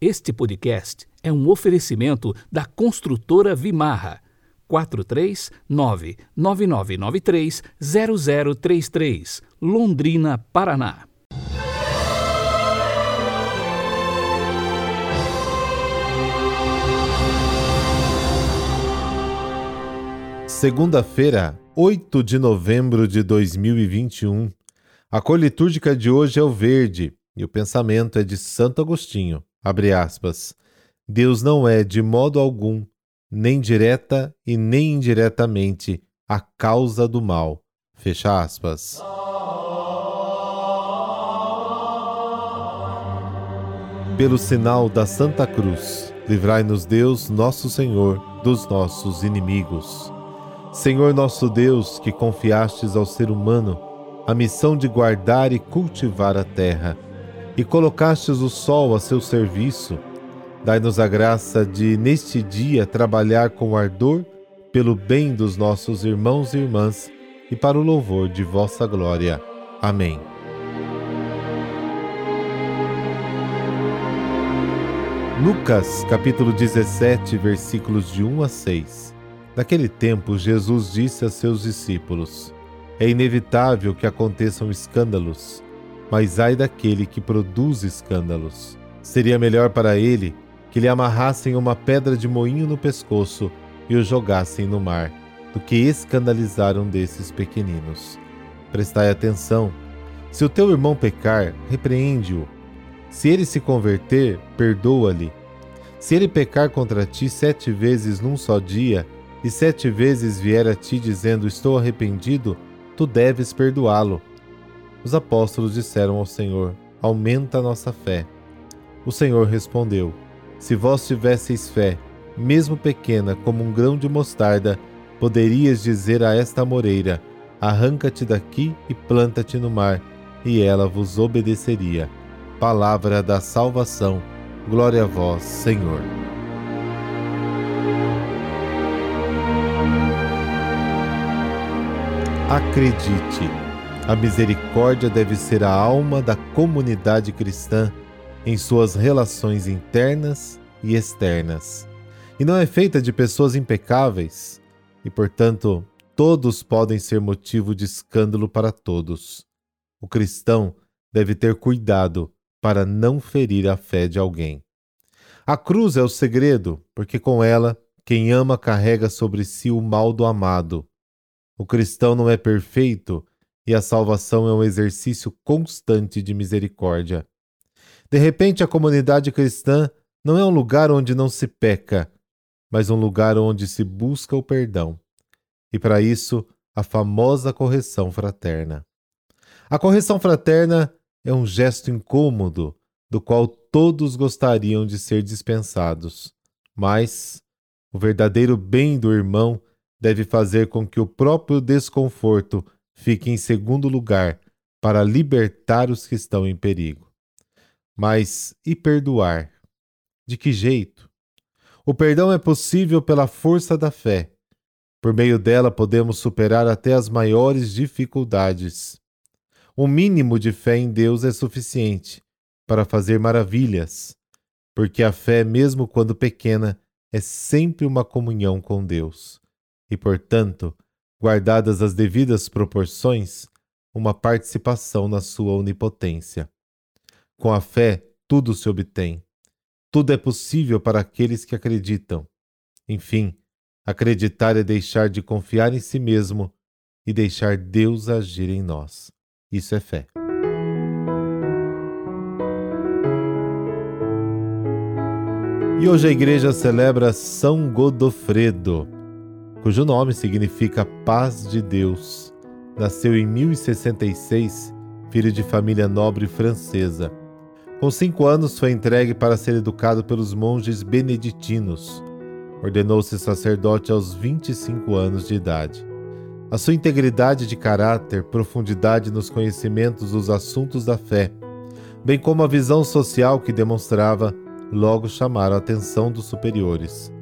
Este podcast é um oferecimento da construtora Vimarra. 439-9993-0033, Londrina, Paraná. Segunda-feira, 8 de novembro de 2021. A cor litúrgica de hoje é o verde e o pensamento é de Santo Agostinho. Abre aspas. Deus não é de modo algum, nem direta e nem indiretamente, a causa do mal. Fecha aspas. Pelo sinal da Santa Cruz, livrai-nos Deus, nosso Senhor, dos nossos inimigos. Senhor nosso Deus, que confiastes ao ser humano a missão de guardar e cultivar a terra, e colocastes o sol a seu serviço, dai-nos a graça de, neste dia, trabalhar com ardor pelo bem dos nossos irmãos e irmãs e para o louvor de vossa glória. Amém. Lucas, capítulo 17, versículos de 1 a 6. Naquele tempo, Jesus disse a seus discípulos: É inevitável que aconteçam escândalos mas ai daquele que produz escândalos. Seria melhor para ele que lhe amarrassem uma pedra de moinho no pescoço e o jogassem no mar, do que escandalizar um desses pequeninos. Prestai atenção. Se o teu irmão pecar, repreende-o. Se ele se converter, perdoa-lhe. Se ele pecar contra ti sete vezes num só dia, e sete vezes vier a ti dizendo estou arrependido, tu deves perdoá-lo. Os apóstolos disseram ao Senhor: Aumenta a nossa fé. O Senhor respondeu: Se vós tivesseis fé, mesmo pequena como um grão de mostarda, poderias dizer a esta moreira: Arranca-te daqui e planta-te no mar, e ela vos obedeceria. Palavra da salvação. Glória a vós, Senhor. Acredite. A misericórdia deve ser a alma da comunidade cristã em suas relações internas e externas. E não é feita de pessoas impecáveis, e portanto, todos podem ser motivo de escândalo para todos. O cristão deve ter cuidado para não ferir a fé de alguém. A cruz é o segredo, porque com ela quem ama carrega sobre si o mal do amado. O cristão não é perfeito e a salvação é um exercício constante de misericórdia. De repente, a comunidade cristã não é um lugar onde não se peca, mas um lugar onde se busca o perdão. E para isso, a famosa correção fraterna. A correção fraterna é um gesto incômodo do qual todos gostariam de ser dispensados, mas o verdadeiro bem do irmão deve fazer com que o próprio desconforto fique em segundo lugar para libertar os que estão em perigo. Mas e perdoar? De que jeito? O perdão é possível pela força da fé. Por meio dela podemos superar até as maiores dificuldades. O mínimo de fé em Deus é suficiente para fazer maravilhas, porque a fé, mesmo quando pequena, é sempre uma comunhão com Deus. E, portanto, guardadas as devidas proporções, uma participação na sua onipotência. Com a fé, tudo se obtém. Tudo é possível para aqueles que acreditam. Enfim, acreditar é deixar de confiar em si mesmo e deixar Deus agir em nós. Isso é fé. E hoje a igreja celebra São Godofredo cujo nome significa Paz de Deus. Nasceu em 1066, filho de família nobre francesa. Com cinco anos foi entregue para ser educado pelos monges beneditinos. Ordenou-se sacerdote aos 25 anos de idade. A sua integridade de caráter, profundidade nos conhecimentos dos assuntos da fé, bem como a visão social que demonstrava, logo chamaram a atenção dos superiores.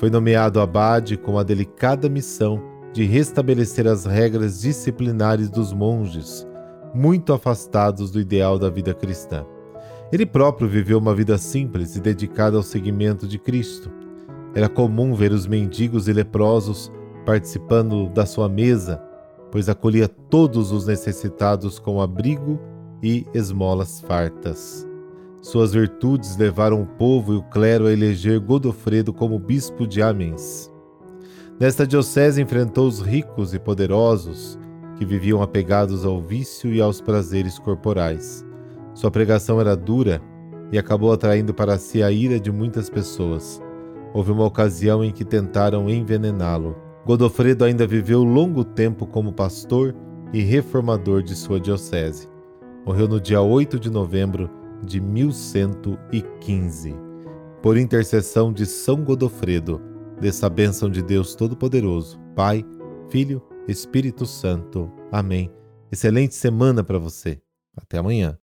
Foi nomeado abade com a delicada missão de restabelecer as regras disciplinares dos monges, muito afastados do ideal da vida cristã. Ele próprio viveu uma vida simples e dedicada ao seguimento de Cristo. Era comum ver os mendigos e leprosos participando da sua mesa, pois acolhia todos os necessitados com abrigo e esmolas fartas. Suas virtudes levaram o povo e o clero a eleger Godofredo como bispo de Amiens. Nesta diocese enfrentou os ricos e poderosos que viviam apegados ao vício e aos prazeres corporais. Sua pregação era dura e acabou atraindo para si a ira de muitas pessoas. Houve uma ocasião em que tentaram envenená-lo. Godofredo ainda viveu longo tempo como pastor e reformador de sua diocese. Morreu no dia 8 de novembro de 1115. Por intercessão de São Godofredo, dessa bênção de Deus Todo-Poderoso, Pai, Filho, Espírito Santo. Amém. Excelente semana para você. Até amanhã.